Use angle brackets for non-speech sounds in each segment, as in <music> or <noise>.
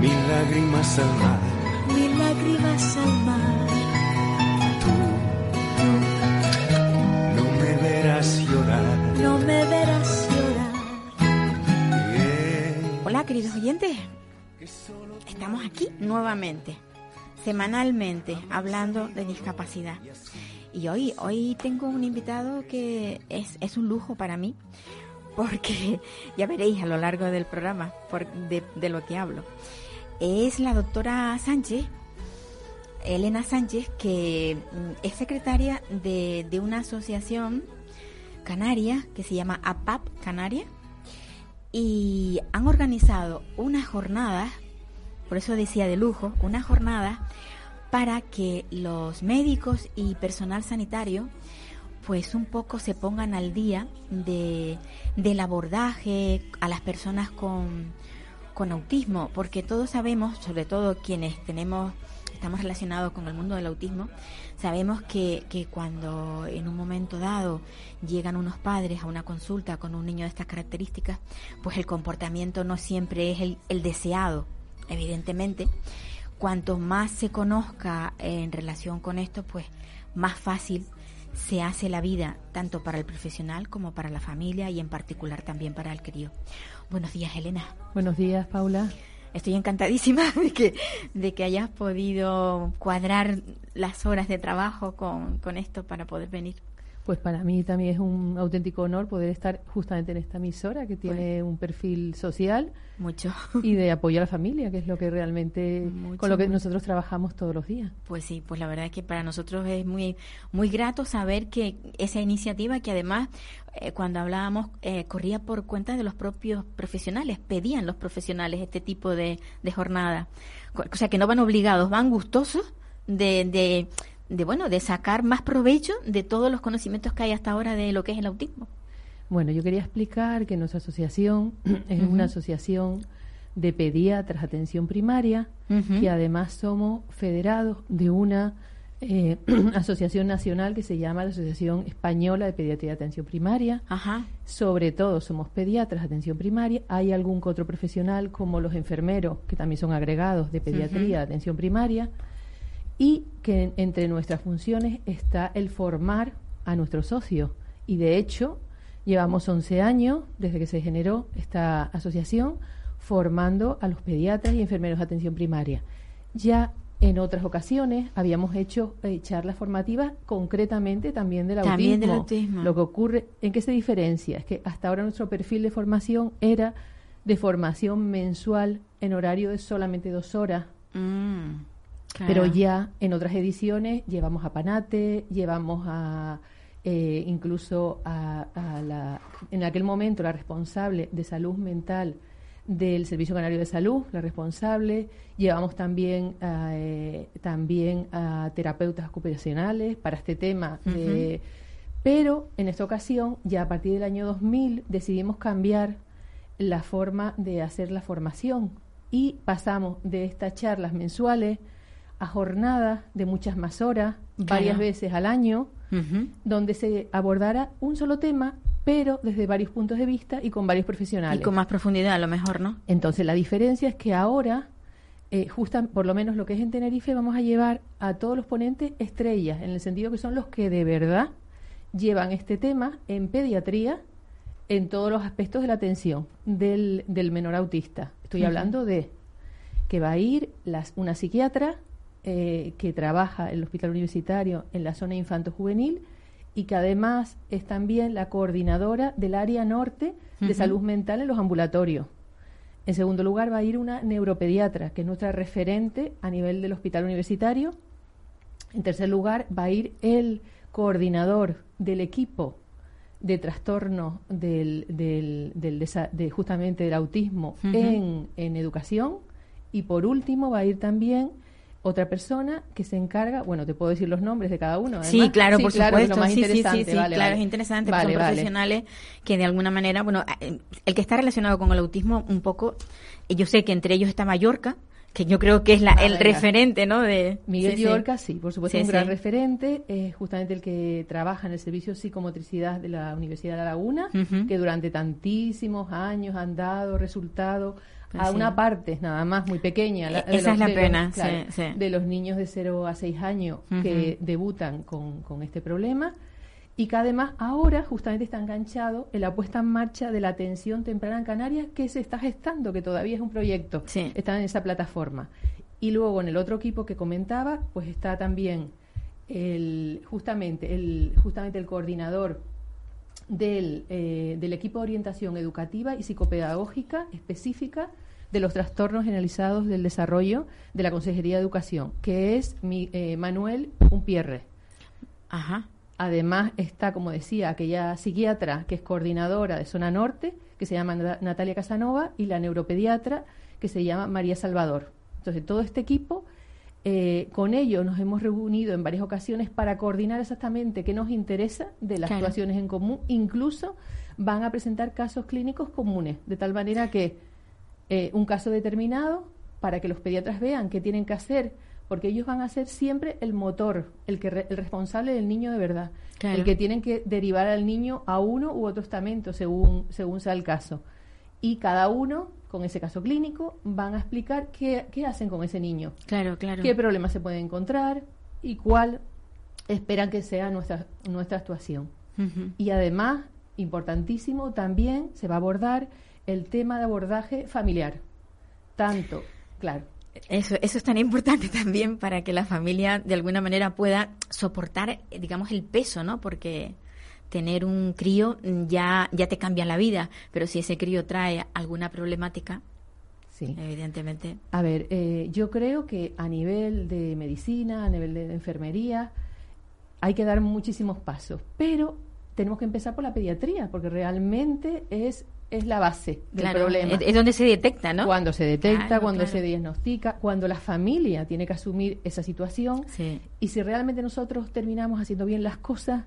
Mil lágrimas al mar. mil lágrimas al mar. No me verás llorar. No me verás llorar. Yeah. Hola queridos oyentes, estamos aquí nuevamente, semanalmente, hablando de discapacidad. Y hoy, hoy tengo un invitado que es, es un lujo para mí, porque <laughs> ya veréis a lo largo del programa por- de, de lo que hablo. Es la doctora Sánchez, Elena Sánchez, que mm, es secretaria de, de una asociación canaria que se llama APAP Canaria y han organizado unas jornadas, por eso decía de lujo, unas jornadas para que los médicos y personal sanitario pues un poco se pongan al día de, del abordaje a las personas con, con autismo, porque todos sabemos, sobre todo quienes tenemos, estamos relacionados con el mundo del autismo, sabemos que, que cuando en un momento dado llegan unos padres a una consulta con un niño de estas características, pues el comportamiento no siempre es el, el deseado, evidentemente. Cuanto más se conozca en relación con esto, pues más fácil se hace la vida, tanto para el profesional como para la familia y en particular también para el crío. Buenos días, Elena. Buenos días, Paula. Estoy encantadísima <laughs> de que, de que hayas podido cuadrar las horas de trabajo con, con esto para poder venir. Pues para mí también es un auténtico honor poder estar justamente en esta emisora que tiene un perfil social Mucho. y de <laughs> apoyo a la familia, que es lo que realmente Mucho, con lo que mucho. nosotros trabajamos todos los días. Pues sí, pues la verdad es que para nosotros es muy muy grato saber que esa iniciativa que además eh, cuando hablábamos eh, corría por cuenta de los propios profesionales, pedían los profesionales este tipo de, de jornada. O sea que no van obligados, van gustosos de, de, de bueno de sacar más provecho de todos los conocimientos que hay hasta ahora de lo que es el autismo. Bueno, yo quería explicar que nuestra asociación <clears throat> es una asociación de pediatras atención primaria, Ujú. que además somos federados de una eh, <clears throat> asociación nacional que se llama la Asociación Española de Pediatría de Atención Primaria. Ajá. Sobre todo somos pediatras de atención primaria. Hay algún otro profesional, como los enfermeros, que también son agregados de pediatría de atención primaria. Y que en- entre nuestras funciones está el formar a nuestros socios. Y de hecho, llevamos 11 años desde que se generó esta asociación formando a los pediatras y enfermeros de atención primaria. Ya en otras ocasiones habíamos hecho eh, charlas formativas concretamente también del autismo. También del autismo. Lo que ocurre, ¿en qué se diferencia? Es que hasta ahora nuestro perfil de formación era de formación mensual en horario de solamente dos horas, Mm, pero ya en otras ediciones llevamos a Panate, llevamos a eh, incluso a, a la, en aquel momento la responsable de salud mental del Servicio Canario de Salud, la responsable, llevamos también a, eh, también a terapeutas ocupacionales para este tema de- pero en esta ocasión, ya a partir del año 2000, decidimos cambiar la forma de hacer la formación y pasamos de estas charlas mensuales a jornadas de muchas más horas, varias veces al año, donde se abordara un solo tema, pero desde varios puntos de vista y con varios profesionales. Y con más profundidad a lo mejor, ¿no? Entonces, la diferencia es que ahora, eh, justa- por lo menos lo que es en Tenerife, vamos a llevar a todos los ponentes estrellas, en el sentido que son los que de verdad llevan este tema en pediatría en todos los aspectos de la atención del, del menor autista. Estoy hablando de que va a ir las, una psiquiatra eh, que trabaja en el hospital universitario en la zona infanto-juvenil y que además es también la coordinadora del área norte de salud mental en los ambulatorios. En segundo lugar, va a ir una neuropediatra, que es nuestra referente a nivel del hospital universitario. En tercer lugar, va a ir el coordinador del equipo de trastornos del, del, del desa- de justamente del autismo en educación Y por último va a ir también otra persona que se encarga, bueno, te puedo decir los nombres de cada uno. sí, claro, por supuesto. Es lo más sí, interesante. Sí, sí, claro, es interesante. Vale, son profesionales que de alguna manera, bueno, eh, el que está relacionado con el autismo un poco, eh, yo sé que entre ellos está Mallorca, que yo creo que es la, el referente, ¿no? De Miguel Mallorca, sí, por supuesto, un gran referente, es justamente el que trabaja en el servicio psicomotricidad de la Universidad de La Laguna, que durante tantísimos años han dado resultados a una parte nada más muy pequeña. E-, esa es la pena, De los niños de 0 a 6 años que debutan con, con, este problema y que además ahora justamente está enganchado en la puesta en marcha de la atención temprana en Canarias que se está gestando, que todavía es un proyecto, está en esa plataforma. Y luego en el otro equipo que comentaba, pues está también el, justamente, el, justamente el coordinador del, eh, del equipo de orientación educativa y psicopedagógica específica de los trastornos generalizados del desarrollo de la Consejería de Educación, que es mi, eh, Manuel Umpierre. Ajá. Además está, como decía, aquella psiquiatra que es coordinadora de Zona Norte, que se llama Natalia Casanova, y la neuropediatra, que se llama María Salvador. Entonces, todo este equipo eh, con ellos nos hemos reunido en varias ocasiones para coordinar exactamente qué nos interesa de las situaciones en común. Incluso van a presentar casos clínicos comunes, de tal manera que eh, un caso determinado, para que los pediatras vean qué tienen que hacer, porque ellos van a ser siempre el motor, el, que el responsable del niño de verdad, el que tienen que derivar al niño a uno u otro estamento según, según sea el caso. Y cada uno con ese caso clínico, van a explicar qué, hacen con ese niño. Claro, claro. Qué problemas se pueden encontrar y cuál esperan que sea nuestra, nuestra actuación. Y además, importantísimo, también se va a abordar el tema de abordaje familiar. Tanto, claro. Eso, eso es tan importante <laughs> también para que la familia de alguna manera pueda soportar, digamos, el peso, ¿no? Porque tener un crío mm, ya, ya te cambia la vida, pero si ese crío trae alguna problemática, sí. evidentemente. A ver, eh, yo creo que a nivel de medicina, a nivel de enfermería, hay que dar muchísimos pasos, pero tenemos que empezar por la pediatría, porque realmente es es la base del problema. Es, donde se detecta, ¿no? Cuando se detecta, cuando se diagnostica, cuando la familia tiene que asumir esa situación. Y si realmente nosotros terminamos haciendo bien las cosas,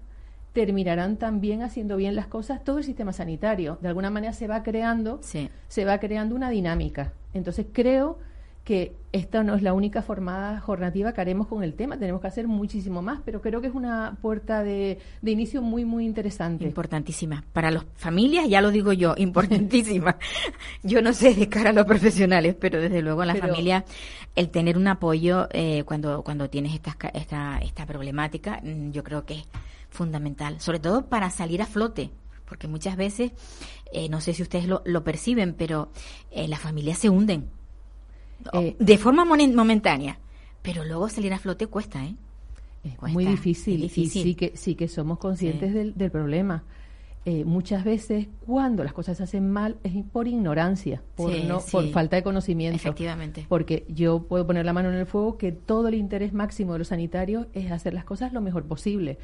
terminarán también haciendo bien las cosas todo el sistema sanitario. De alguna manera se va creando, se va creando una dinámica. Entonces creo que esta no es la única formada jornativa que haremos con el tema, tenemos que hacer muchísimo más, pero creo que es una puerta de, de inicio muy, muy interesante. Importantísima. Para las familias, ya lo digo yo, importantísima. <laughs> yo no sé de cara a los profesionales, pero desde luego en la familia el tener un apoyo eh, cuando, cuando tienes esta, esta, esta problemática, mm, yo creo que es fundamental, sobre todo para salir a flote, porque muchas veces, eh, no sé si ustedes lo, lo perciben, pero eh, las familias se hunden eh, de forma momentánea, pero luego salir a flote cuesta, ¿eh? Es muy difícil, difícil. Y sí que, sí que somos conscientes del, del, problema. muchas veces cuando las cosas se hacen mal es por ignorancia, por, no, por falta de conocimiento. Efectivamente. Porque yo puedo poner la mano en el fuego que todo el interés máximo de los sanitarios es hacer las cosas lo mejor posible.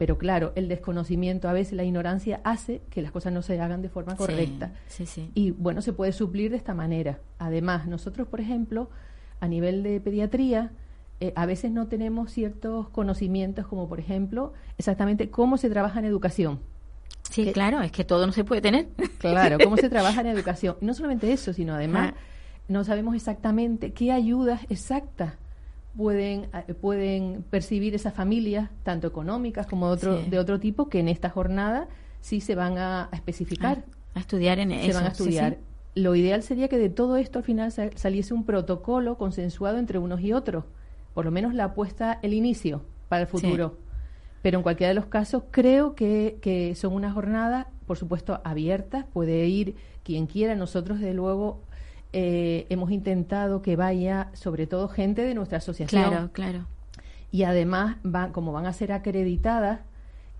Pero claro, el desconocimiento, a veces la ignorancia hace que las cosas no se hagan de forma correcta. Sí, sí, y bueno, se puede suplir de esta manera. Además, nosotros, por ejemplo, a nivel de pediatría, eh, a veces no tenemos ciertos conocimientos, como por ejemplo, exactamente cómo se trabaja en educación. Sí, claro, es que todo no se puede tener. <laughs> Claro, cómo se trabaja en educación. Y no solamente eso, sino además ah. no sabemos exactamente qué ayudas exactas pueden, eh, pueden percibir esas familias, tanto económicas como de otro, de otro tipo, que en esta jornada sí se van a, especificar. A, estudiar en se van a estudiar. Lo ideal sería que de todo esto al final saliese un protocolo consensuado entre unos y otros, por lo menos la apuesta, el inicio para el futuro. Pero en cualquiera de los casos creo que, que son una jornada, por supuesto, abierta, puede ir quien quiera. Nosotros, de luego, eh, hemos intentado que vaya sobre todo gente de nuestra asociación. Claro, claro. Y además, van, como van a ser acreditadas,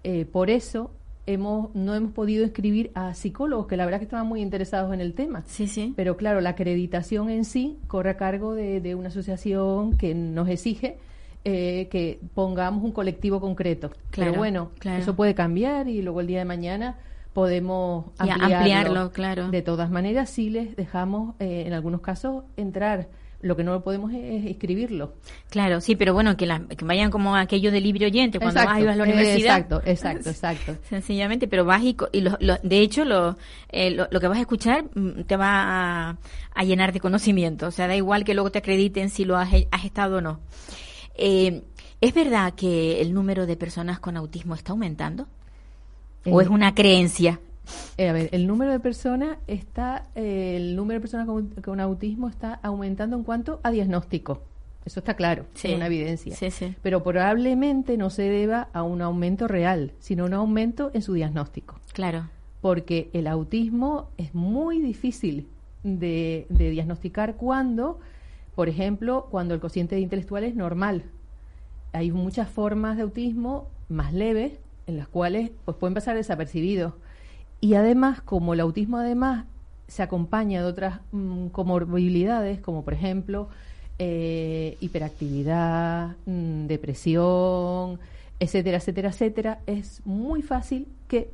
eh, por eso hemos, no hemos podido inscribir a psicólogos, que la verdad que estaban muy interesados en el tema. Sí, sí. Pero claro, la acreditación en sí corre a cargo de, una asociación que nos exige eh, que pongamos un colectivo concreto. Claro, Pero bueno, eso puede cambiar y luego el día de mañana podemos ampliarlo, claro. De todas maneras, sí les dejamos, eh, en algunos casos, entrar Lo que no podemos es escribirlo. Claro, sí, pero bueno, que, la- que vayan como aquello de libre oyente cuando Exacto, vas ibas a la universidad. exacto, exacto, <laughs> exacto. Sencillamente, pero vas y, y lo- lo- de hecho lo, eh, lo, lo que vas a escuchar mm, te va a, a llenar de conocimiento. O sea, da igual que luego te acrediten si lo has, has estado o no. Eh, ¿Es verdad que el número de personas con autismo está aumentando? ¿O es una creencia? Eh, a ver, el número de personas está, eh, el número de personas con, con autismo está aumentando en cuanto a diagnóstico. Eso está claro, Sí. es una evidencia. Sí, sí. Pero probablemente no se deba a un aumento real, sino un aumento en su diagnóstico. Claro. Porque el autismo es muy difícil de, de diagnosticar cuando, por ejemplo, cuando el cociente intelectual es normal. Hay muchas formas de autismo más leves en las cuales pues, pueden pasar desapercibidos. Y además, como el autismo además se acompaña de otras mm, comorbilidades, como por ejemplo eh, hiperactividad, mm, depresión, etcétera, etcétera, etcétera, es muy fácil que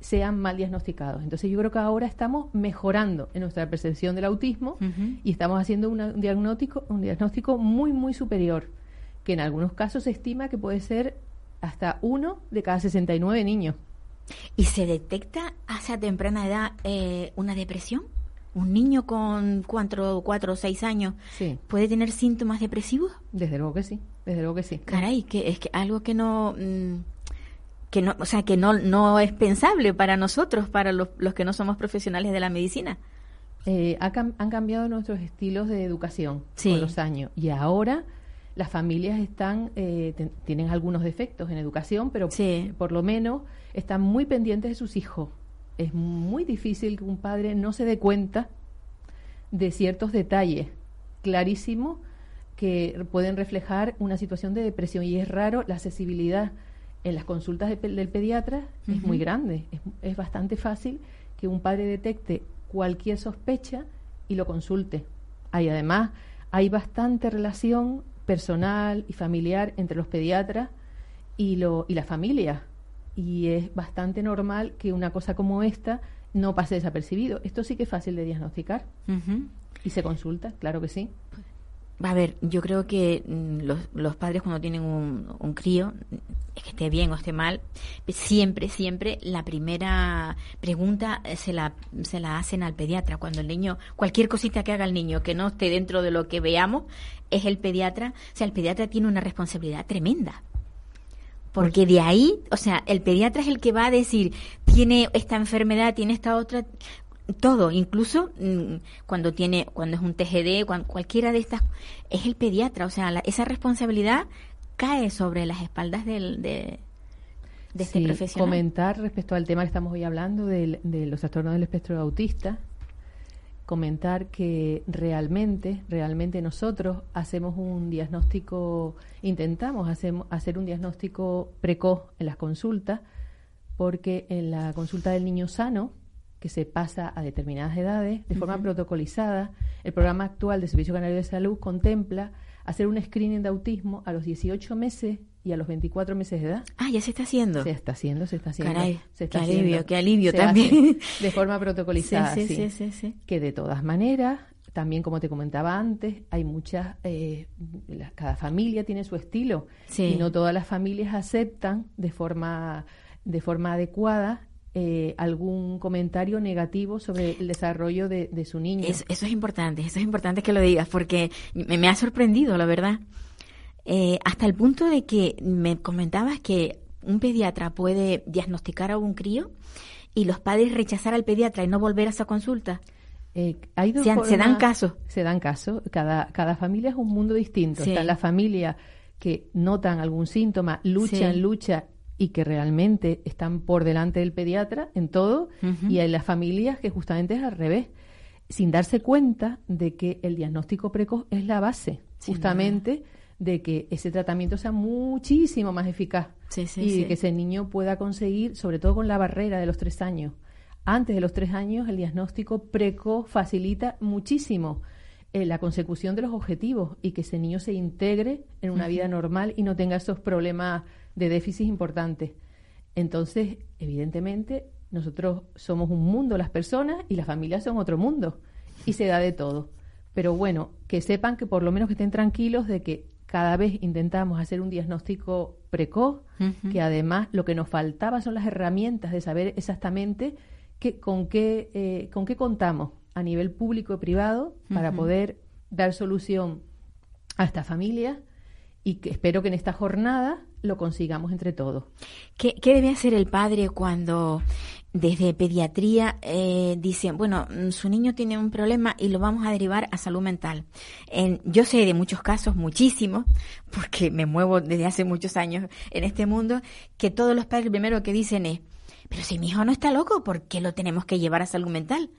sean mal diagnosticados. Entonces yo creo que ahora estamos mejorando en nuestra percepción del autismo y estamos haciendo una- un diagnóstico, un diagnóstico muy, muy superior, que en algunos casos se estima que puede ser hasta uno de cada 69 niños. ¿Y se detecta hacia temprana edad eh, una depresión? ¿Un niño con cuatro, cuatro o seis años Sí, puede tener síntomas depresivos? desde luego que sí, desde luego que sí. Caray, que es que algo que no mm, que no, o sea, que no no es pensable para nosotros, para los, los que no somos profesionales de la medicina. Eh, ha han cambiado nuestros estilos de educación Sí. con los años y ahora las familias están eh, ten- tienen algunos defectos en educación, pero Sí. por lo menos están muy pendientes de sus hijos. Es muy difícil que un padre no se dé cuenta de ciertos detalles clarísimos que pueden reflejar una situación de depresión y es raro la accesibilidad en las consultas de del pediatra es muy grande es, es bastante fácil que un padre detecte cualquier sospecha y lo consulte hay además hay bastante relación personal y familiar entre los pediatras y lo y la familia. Y es bastante normal que una cosa como esta no pase desapercibido. Esto sí que es fácil de diagnosticar. Y se consulta claro que sí A ver, yo creo que mm, los, padres cuando tienen un, un crío, es que esté bien o esté mal, siempre, siempre la primera pregunta eh, se la, se la hacen al pediatra. Cuando el niño, cualquier cosita que haga el niño que no esté dentro de lo que veamos, es el pediatra. O sea, el pediatra tiene una responsabilidad tremenda. Porque de ahí, o sea, el pediatra es el que va a decir, tiene esta enfermedad, tiene esta otra, todo, incluso mm, cuando tiene, cuando es un TGD, cuan- cualquiera de estas, es el pediatra, o sea, la- esa responsabilidad cae sobre las espaldas del, de, de este profesional. Comentar respecto al tema que estamos hoy hablando de, los trastornos del espectro autista, comentar que realmente, realmente nosotros hacemos un diagnóstico, intentamos hacemos, hacer un diagnóstico precoz en las consultas, porque en la consulta del niño sano, que se pasa a determinadas edades, de forma protocolizada, el programa actual de Servicio Canario de Salud contempla hacer un screening de autismo a los 18 meses y a los 24 meses de edad. Ah, ya se está haciendo. Se está haciendo, se está haciendo. Caray, se está qué alivio, haciendo. qué alivio también. <laughs> de forma protocolizada, Sí, sí, sí, sí, sí, sí. Que de todas maneras, también como te comentaba antes, hay muchas, eh, la- cada familia tiene su estilo Sí. y no todas las familias aceptan de forma, de forma adecuada eh, algún comentario negativo sobre el desarrollo de, de su niño. Eso, eso es importante, eso es importante que lo digas, porque me, me ha sorprendido, la verdad. Eh, hasta el punto de que me comentabas que un pediatra puede diagnosticar a un crío y los padres rechazar al pediatra y no volver a esa consulta. Eh, hay dos Se se dan formas- caso. Se dan caso. Cada, cada familia es un mundo distinto. Sí. Están las familias que notan algún síntoma, luchan, Sí. luchan y que realmente están por delante del pediatra en todo. Y hay las familias que justamente es al revés, sin darse cuenta de que el diagnóstico precoz es la base, Sin justamente de que ese tratamiento sea muchísimo más eficaz Sí, sí, y sí. de que ese niño pueda conseguir, sobre todo con la barrera de los tres años. Antes de los tres años, el diagnóstico precoz facilita muchísimo eh, la consecución de los objetivos y que ese niño se integre en una vida normal y no tenga esos problemas de déficit importantes. Entonces, evidentemente, nosotros somos un mundo las personas y las familias son otro mundo y se da de todo. Pero bueno, que sepan que por lo menos que estén tranquilos de que cada vez intentamos hacer un diagnóstico precoz, que además lo que nos faltaba son las herramientas de saber exactamente qué, con, qué, eh, con qué contamos a nivel público y privado para poder dar solución a esta familia y que espero que en esta jornada lo consigamos entre todos. ¿Qué, debe hacer el padre cuando desde pediatría eh, dicen, bueno, mm, su niño tiene un problema y lo vamos a derivar a salud mental? En, yo sé de muchos casos, muchísimos, <laughs> porque me muevo desde hace muchos años en este mundo, que todos los padres primero que dicen es, pero si mi hijo no está loco, ¿por qué lo tenemos que llevar a salud mental?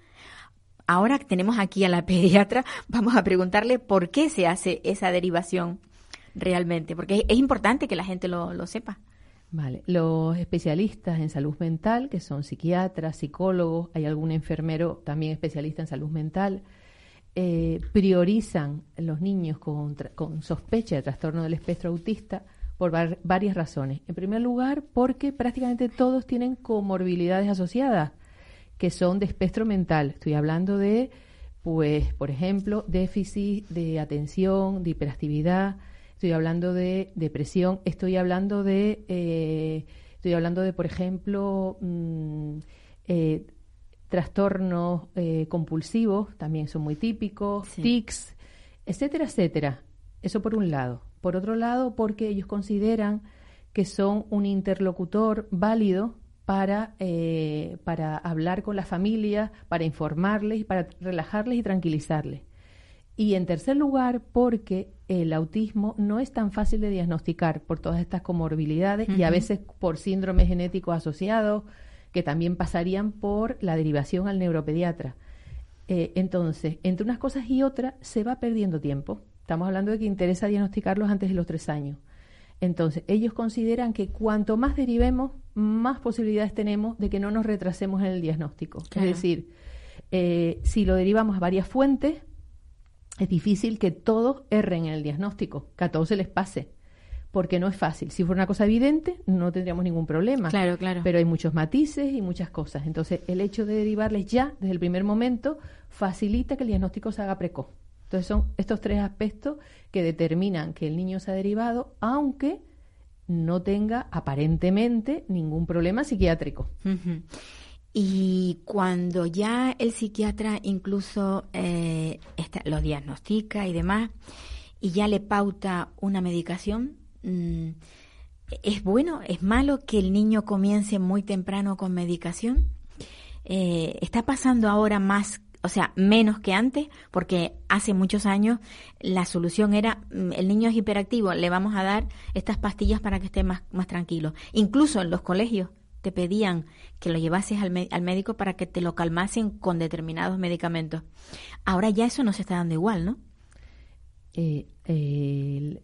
Ahora tenemos aquí a la <laughs> pediatra, vamos a preguntarle por qué se hace esa derivación realmente, porque es, importante que la gente lo, sepa. Vale, los especialistas en salud mental, que son psiquiatras, psicólogos, hay algún enfermero también especialista en salud mental, eh, priorizan los niños con, con, sospecha de trastorno del espectro autista por varias razones. En primer lugar, porque prácticamente todos tienen comorbilidades asociadas, que son de espectro mental. Estoy hablando de, pues, por ejemplo, déficit de atención, de hiperactividad, estoy hablando de depresión, estoy hablando de, eh, estoy hablando de, por ejemplo, mm, eh, trastornos eh, compulsivos, también son muy típicos, tics, etcétera, etcétera. Eso por un lado. Por otro lado, porque ellos consideran que son un interlocutor válido para, para hablar con la familia, para informarles, para relajarles y tranquilizarles. Y en tercer lugar, porque el autismo no es tan fácil de diagnosticar por todas estas comorbilidades y a veces por síndromes genéticos asociados que también pasarían por la derivación al neuropediatra. Eh, entonces, entre unas cosas y otras se va perdiendo tiempo. Estamos hablando de que interesa diagnosticarlos antes de los tres años. Entonces, ellos consideran que cuanto más derivemos, más posibilidades tenemos de que no nos retrasemos en el diagnóstico. Es decir, eh, si lo derivamos a varias fuentes, es difícil que todos erren en el diagnóstico, que a todos se les pase, porque no es fácil. Si fuera una cosa evidente, no tendríamos ningún problema. Claro, claro. Pero hay muchos matices y muchas cosas. Entonces, el hecho de derivarles ya, desde el primer momento, facilita que el diagnóstico se haga precoz. Entonces, son estos tres aspectos que determinan que el niño se ha derivado, aunque no tenga aparentemente ningún problema psiquiátrico. Y cuando ya el psiquiatra incluso eh, lo diagnostica y demás, y ya le pauta una medicación, mm, ¿es bueno, es malo que el niño comience muy temprano con medicación? Eh, ¿Está pasando ahora más, o sea, menos que antes? Porque hace muchos años la solución era, mm, el niño es hiperactivo, le vamos a dar estas pastillas para que esté más, más tranquilo. Incluso en los colegios te pedían que lo llevases al, al, médico para que te lo calmasen con determinados medicamentos. Ahora ya eso no se está dando igual, ¿no? Eh,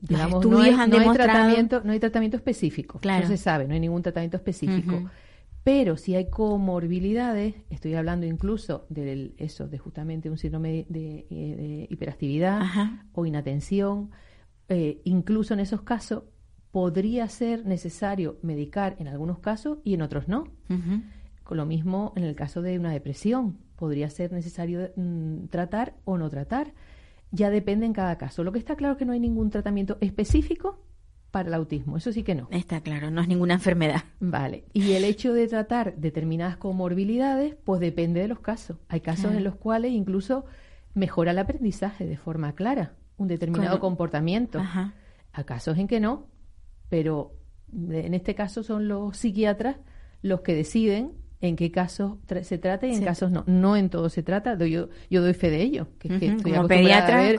digamos, no hay, tratamiento, no hay tratamiento específico. Claro. No se sabe, no hay ningún tratamiento específico. Pero si hay comorbilidades, estoy hablando incluso de eso, de justamente un síndrome de, eh, hiperactividad o inatención, eh, incluso en esos casos podría ser necesario medicar en algunos casos y en otros no. Con lo mismo en el caso de una depresión, podría ser necesario mm, tratar o no tratar. Ya depende en cada caso. Lo que está claro es que no hay ningún tratamiento específico para el autismo, eso sí que no. Está claro, no es ninguna enfermedad. Vale. Y el hecho de tratar determinadas comorbilidades, pues depende de los casos. Hay casos en los cuales incluso mejora el aprendizaje de forma clara, un determinado comportamiento. Ajá. Hay casos en que no, pero en este caso son los psiquiatras los que deciden en qué casos se trata y en casos no. No en todo se trata, yo, yo doy fe de ello. Que, como, pediatra,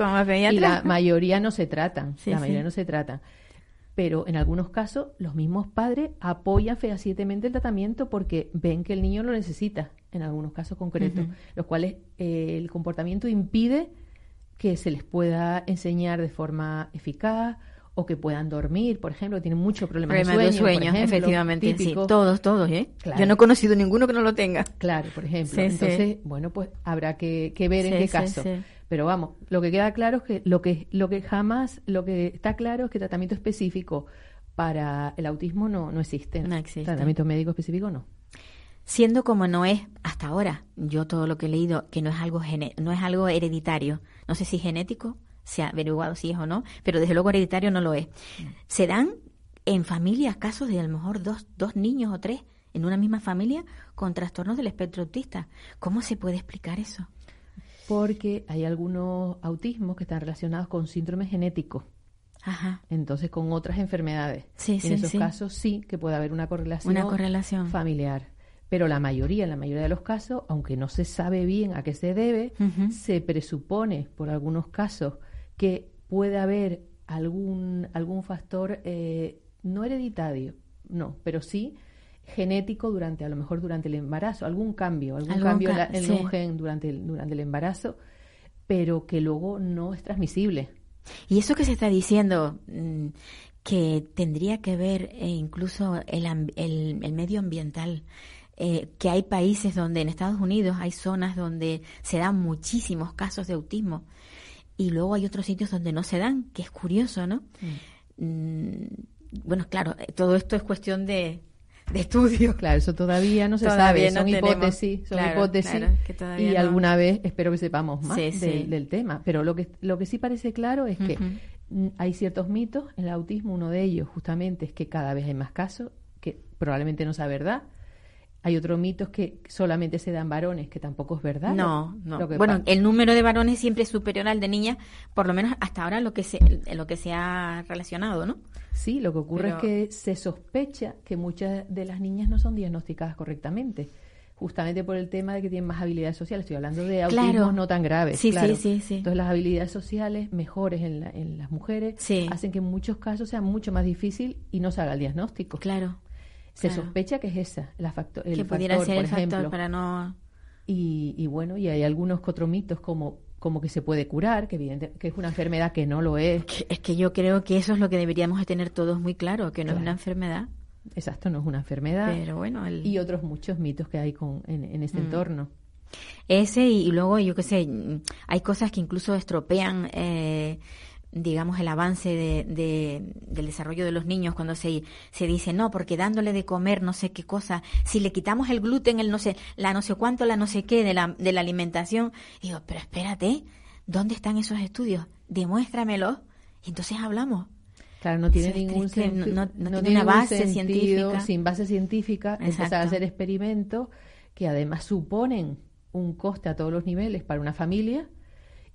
Y la <laughs> mayoría no se tratan, la mayoría no se tratan. Pero en algunos casos los mismos padres apoyan fehacientemente el tratamiento porque ven que el niño lo necesita, en algunos casos concretos, los cuales eh, el comportamiento impide que se les pueda enseñar de forma eficaz o que puedan dormir, por ejemplo, tienen muchos problemas de sueño, efectivamente, sí, todos, todos, ¿eh? Yo no he conocido ninguno que no lo tenga. Claro, por ejemplo. Entonces, bueno, pues habrá que, ver en qué caso. Pero vamos, lo que queda claro es que lo que lo que jamás, lo que está claro es que tratamiento específico para el autismo no, no existe. No existe. Tratamiento médico específico no. siendo como no es hasta ahora, yo todo lo que he leído, que no es algo, gene- no es algo hereditario, no sé si genético, se ha averiguado si es o no, pero desde luego hereditario no lo es. Se dan en familias casos de a lo mejor dos, dos niños o tres en una misma familia con trastornos del espectro autista. ¿Cómo se puede explicar eso? Porque hay algunos autismos que están relacionados con síndrome genético, Ajá. entonces con otras enfermedades. Sí, en sí, esos sí. casos sí que puede haber una correlación, Una correlación. familiar. Pero la mayoría, en la mayoría de los casos, aunque no se sabe bien a qué se debe, se presupone por algunos casos que puede haber algún, algún factor eh, no hereditario, no, pero sí genético durante, a lo mejor durante el embarazo, algún cambio, algún, Algún cambio en, ca- la- en sí. un gen durante el, durante el embarazo, pero que luego no es transmisible. Y eso que se está diciendo, mm, que tendría que ver eh, incluso el, el, el medio ambiental, eh, que hay países donde en Estados Unidos hay zonas donde se dan muchísimos casos de autismo y luego hay otros sitios donde no se dan, que es curioso, ¿no? Mm, bueno, claro, eh, todo esto es cuestión de, de estudio. Claro, eso todavía no se Todavía sabe, no son tenemos. hipótesis, son Claro, hipótesis claro, que todavía y no- alguna vez espero que sepamos más Sí, del, sí. del tema. Pero lo que, lo que sí parece claro es que hay ciertos mitos en el autismo, uno de ellos justamente es que cada vez hay más casos, que probablemente no sea verdad. Hay otro mito que solamente se dan varones, que tampoco es verdad. No, no. lo que Bueno, el número de varones siempre es superior al de niñas, por lo menos hasta ahora lo que se, lo que se ha relacionado, ¿no? Sí, lo que ocurre Pero- es que se sospecha que muchas de las niñas no son diagnosticadas correctamente, justamente por el tema de que tienen más habilidades sociales. Estoy hablando de autismo Claro. no tan graves. Sí, claro. sí, sí. Entonces, las habilidades sociales mejores en, la- en las mujeres Sí. hacen que en muchos casos sea mucho más difícil y no se haga el diagnóstico. Claro. Se claro. sospecha que es esa, la factor, el que pudiera factor, ser por el factor para no Y, y bueno, y hay algunos que otros mitos como, como que se puede curar, que evidente que es una enfermedad que no lo es. que- es que yo creo que eso es lo que deberíamos de tener todos muy claro que no es una enfermedad Exacto, no es una enfermedad. pero bueno el- y otros muchos mitos que hay con, en, en este Mm. entorno. ese y, y luego yo qué sé hay cosas que incluso estropean eh, digamos el avance de, de- del desarrollo de los niños cuando se, se dice no porque dándole de comer no sé qué cosa si le quitamos el gluten el no sé la no sé cuánto la no sé qué de la de la alimentación digo pero espérate dónde están esos estudios demuéstramelos y entonces hablamos Claro, no tiene ningún no- sentido. no- no tiene una base científica. Sin base científica, empezar a Exacto. hacer experimentos que además suponen un coste a todos los niveles para una familia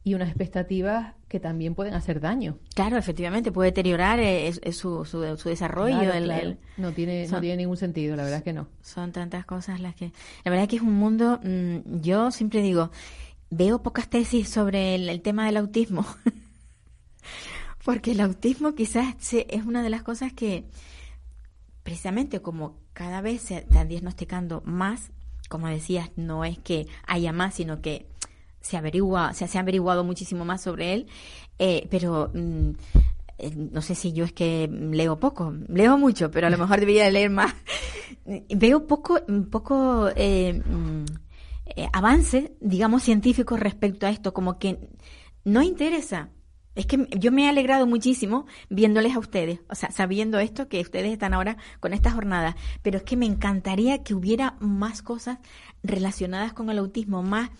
y unas expectativas que también pueden hacer daño. Claro, efectivamente, puede deteriorar eh, es- es su, su, su desarrollo. Claro, el- claro. el- no, tiene, no tiene ningún sentido, la verdad es que no. son tantas cosas las que... La verdad que es un mundo, mm, yo siempre digo, veo pocas tesis sobre el, el tema del autismo, <laughs> porque el autismo quizás se- es una de las cosas que, precisamente como cada vez se están diagnosticando más, como decías, no es que haya más, sino que se averigua, se, se ha averiguado muchísimo más sobre él, eh, pero mm, eh, no sé si yo es que leo poco, leo mucho, pero a lo mejor debería leer más. <laughs> Veo poco, poco eh, mm, eh, avance, digamos, científico respecto a esto, como que no interesa. Es que yo me he alegrado muchísimo viéndoles a ustedes, o sea, sabiendo esto, que ustedes están ahora con esta jornada, pero es que me encantaría que hubiera más cosas relacionadas con el autismo, más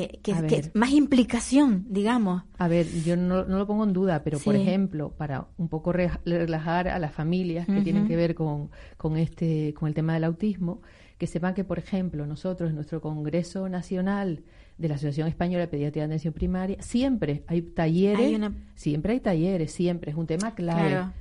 que, que, más implicación, digamos. A ver, yo no, no lo pongo en duda, pero por ejemplo, para un poco re- relajar a las familias que tienen que ver con, con este, con el tema del autismo, que sepan que, por ejemplo, nosotros en nuestro Congreso Nacional de la Asociación Española de Pediatría de Atención Primaria, siempre hay talleres, Hay una- siempre hay talleres, siempre es un tema clave. Claro.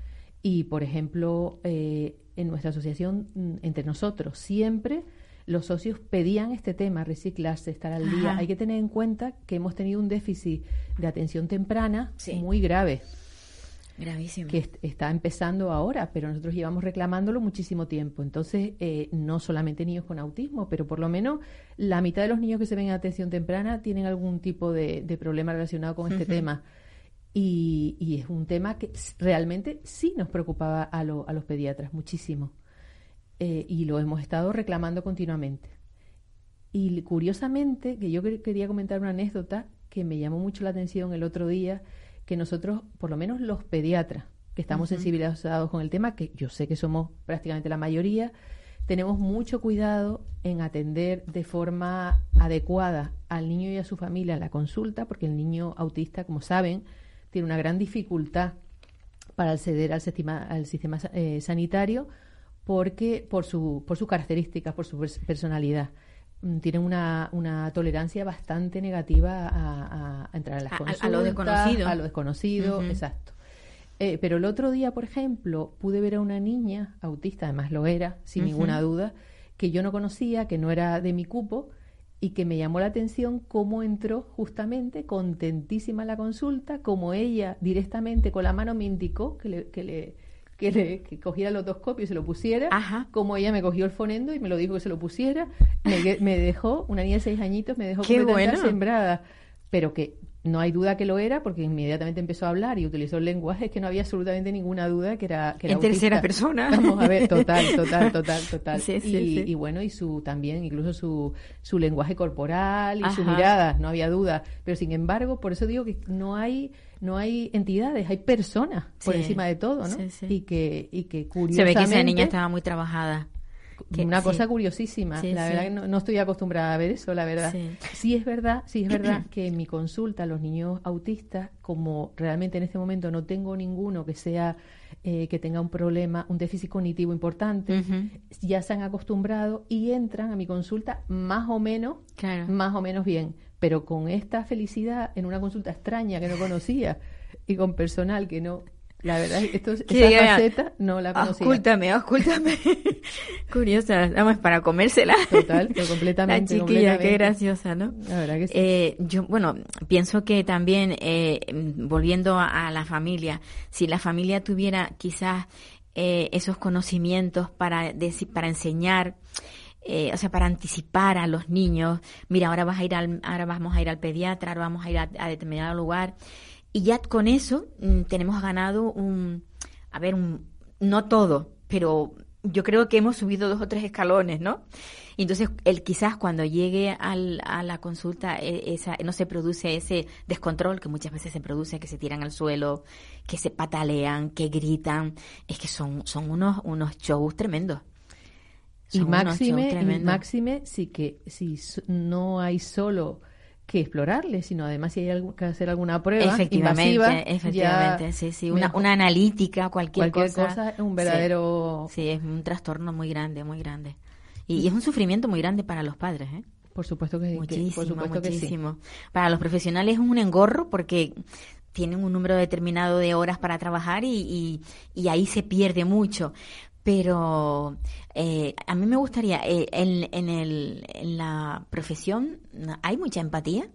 Y, por ejemplo, eh, en nuestra asociación, mm, entre nosotros, siempre los socios pedían este tema, reciclarse, estar al día. Ajá. Hay que tener en cuenta que hemos tenido un déficit de atención temprana Sí. muy grave, Gravísimo. que est- está empezando ahora, pero nosotros llevamos reclamándolo muchísimo tiempo. Entonces, eh, no solamente niños con autismo, pero por lo menos la mitad de los niños que se ven en atención temprana tienen algún tipo de, de problema relacionado con este tema. Y, y es un tema que realmente sí nos preocupaba a, lo- a los pediatras muchísimo. Eh, y lo hemos estado reclamando continuamente. Y curiosamente, que yo quer- quería comentar una anécdota que me llamó mucho la atención el otro día, que nosotros, por lo menos los pediatras, que estamos sensibilizados con el tema, que yo sé que somos prácticamente la mayoría, tenemos mucho cuidado en atender de forma adecuada al niño y a su familia en la consulta, porque el niño autista, como saben, tiene una gran dificultad para acceder al sistema, al sistema eh, sanitario porque por, su, por sus características, por su personalidad. Mm, tienen una, una tolerancia bastante negativa a, entrar en las consultas, a, lo desconocido. A lo desconocido, exacto. Eh, pero el otro día, por ejemplo, pude ver a una niña autista, además lo era, sin ninguna duda, que yo no conocía, que no era de mi cupo, y que me llamó la atención cómo entró justamente contentísima la consulta, como ella directamente con la mano me indicó que le, que le, que, le, que cogiera el otoscopio y se lo pusiera, como ella me cogió el fonendo y me lo dijo que se lo pusiera, me, me dejó, una niña de seis añitos, me dejó bueno. sembrada, pero que no hay duda que lo era porque inmediatamente empezó a hablar y utilizó el lenguaje que no había absolutamente ninguna duda que era que era en tercera persona. Vamos a ver total <laughs> total total total. Y, bueno y su también incluso su, su lenguaje corporal y su mirada no había duda. Pero sin embargo por eso digo que no hay no hay entidades hay personas por encima de todo no y que y que curiosamente se ve que esa niña estaba muy trabajada una cosa curiosísima. la verdad que no, estoy acostumbrada a ver eso, la verdad. Sí. es verdad, sí es verdad <clears throat> que en mi consulta los niños autistas, como realmente en este momento no tengo ninguno que sea eh, que tenga un problema, un déficit cognitivo importante, ya se han acostumbrado y entran a mi consulta más o menos, más o menos bien. Pero con esta felicidad en una consulta extraña que no conocía y con personal que no la verdad, esto, esta faceta no la conocía. Ocúltame, ocúltame. <laughs> Curiosa, vamos para comérsela. Total, completamente. La chiquilla, qué graciosa, ¿no? La verdad que sí. Eh, yo, bueno, pienso que también, eh, volviendo a, la familia, si la familia tuviera quizás eh, esos conocimientos para, decir, para enseñar, eh, o sea, para anticipar a los niños, mira, ahora vas a ir al, ahora vamos a ir al pediatra, ahora vamos a ir a, determinado lugar, y ya con eso mm, tenemos ganado un, a ver, un, no todo, pero yo creo que hemos subido dos o tres escalones, ¿no? entonces, el quizás cuando llegue al, a la consulta, e, esa, no se produce ese descontrol que muchas veces se produce, que se tiran al suelo, que se patalean, que gritan, es que son, son unos, unos shows tremendos. Y máxime, y máxime, sí que si no hay solo que explorarle, sino además si hay que hacer alguna prueba efectivamente, invasiva, efectivamente, sí, sí, una, una, analítica, cualquier, cosa, es un verdadero, sí, es un trastorno muy grande, muy grande, y, es un sufrimiento muy grande para los padres, ¿eh? Por supuesto que, muchísimo, por supuesto muchísimo. Para los profesionales es un engorro porque tienen un número determinado de horas para trabajar y, y, y ahí se pierde mucho pero eh, a mí me gustaría, eh, en, en, el, en la profesión, ¿hay mucha empatía?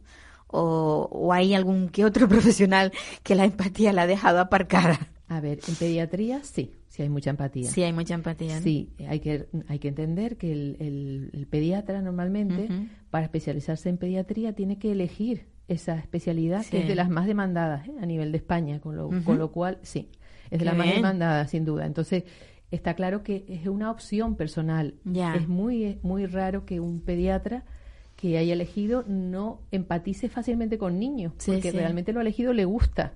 ¿O, ¿O, hay algún que otro <laughs> profesional que la empatía la ha dejado aparcada? A ver, en pediatría sí, sí hay mucha empatía. Sí hay mucha empatía. Sí, hay que, hay que entender que el, el, pediatra normalmente, para especializarse en pediatría, tiene que elegir esa especialidad que es de las más demandadas ¿eh? a nivel de España, con lo, con lo cual sí, es de las más demandadas, sin duda. Entonces, está claro que es una opción personal. Es muy, muy raro que un pediatra que haya elegido no empatice fácilmente con niños, porque realmente lo elegido le gusta.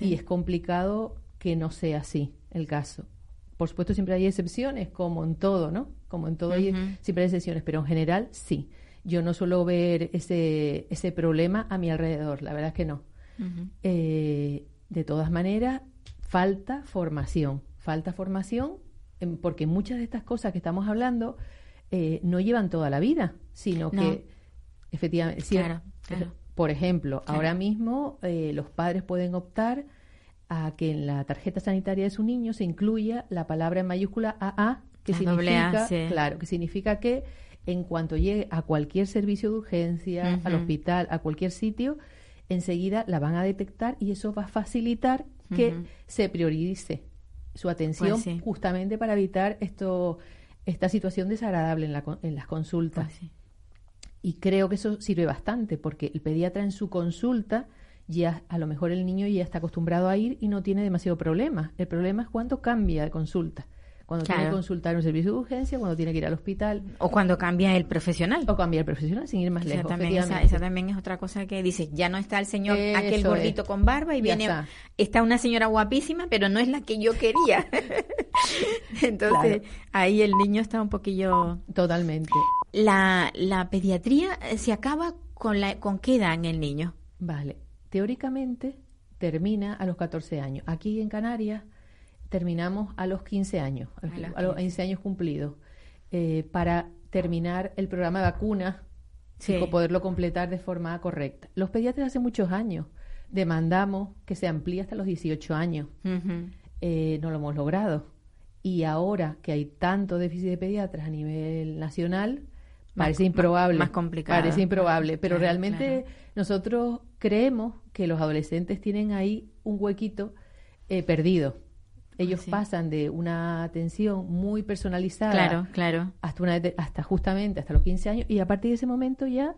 y es complicado que no sea así el caso. Por supuesto, siempre hay excepciones, como en todo, ¿no? Como en todo, siempre hay excepciones, pero en general sí. Yo no suelo ver ese, ese problema a mi alrededor, la verdad es que no. Eh, de todas maneras, falta formación falta formación, porque muchas de estas cosas que estamos hablando eh, no llevan toda la vida, sino que efectivamente, por ejemplo, ahora mismo eh, los padres pueden optar a que en la tarjeta sanitaria de su niño se incluya la palabra en mayúscula AA, que significa, claro, que significa que en cuanto llegue a cualquier servicio de urgencia, al hospital, a cualquier sitio, enseguida la van a detectar y eso va a facilitar que se priorice su atención pues justamente para evitar esto esta situación desagradable en, la, en las consultas. Pues y creo que eso sirve bastante porque el pediatra en su consulta ya a lo mejor el niño ya está acostumbrado a ir y no tiene demasiado problema. El problema es cuánto cambia de consulta. Cuando tiene que consultar un servicio de urgencia, cuando tiene que ir al hospital O cuando cambia el profesional. o cambiar profesional sin ir más lejos. también, esa, también es otra cosa que dice, ya no está el señor, Eso aquel es. gordito con barba y viene, está. está. una señora guapísima, pero no es la que yo quería. <laughs> Entonces, Claro. ahí el niño está un poquillo... Totalmente. La, la pediatría eh, se acaba con, la, con qué edad en el niño. Vale. Teóricamente termina a los 14 años. Aquí en Canarias terminamos a los 15 años, a los, A los a los 15. 15 años cumplidos, eh, para terminar el programa de vacunas Sí. y poderlo completar de forma correcta. Los pediatras hace muchos años demandamos que se amplíe hasta los 18 años. Eh, no lo hemos logrado. Y ahora que hay tanto déficit de pediatras a nivel nacional, parece improbable. más complicado. Parece improbable, pero Claro, realmente nosotros creemos que los adolescentes tienen ahí un huequito eh, perdido. Ellos Sí. pasan de una atención muy personalizada Claro, claro. hasta, una, hasta justamente hasta los 15 años y a partir de ese momento ya